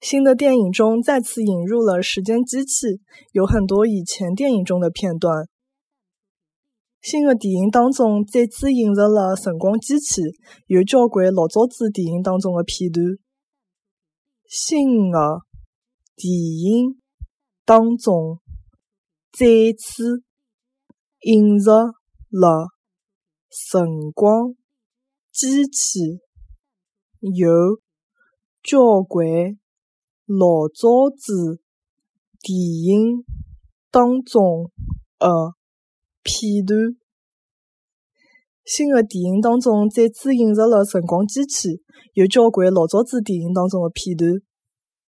新的电影中再次引入了时间机器，有很多以前电影中的片段。新的电影当中再次引入了辰光机器，有交关老早子电影当中的片段。新的电影当中再次引入了辰光机器，有交关。老早子电影当中的片段，新的电影当中再次引入了辰光机器，有交关老早子电影当中的片段。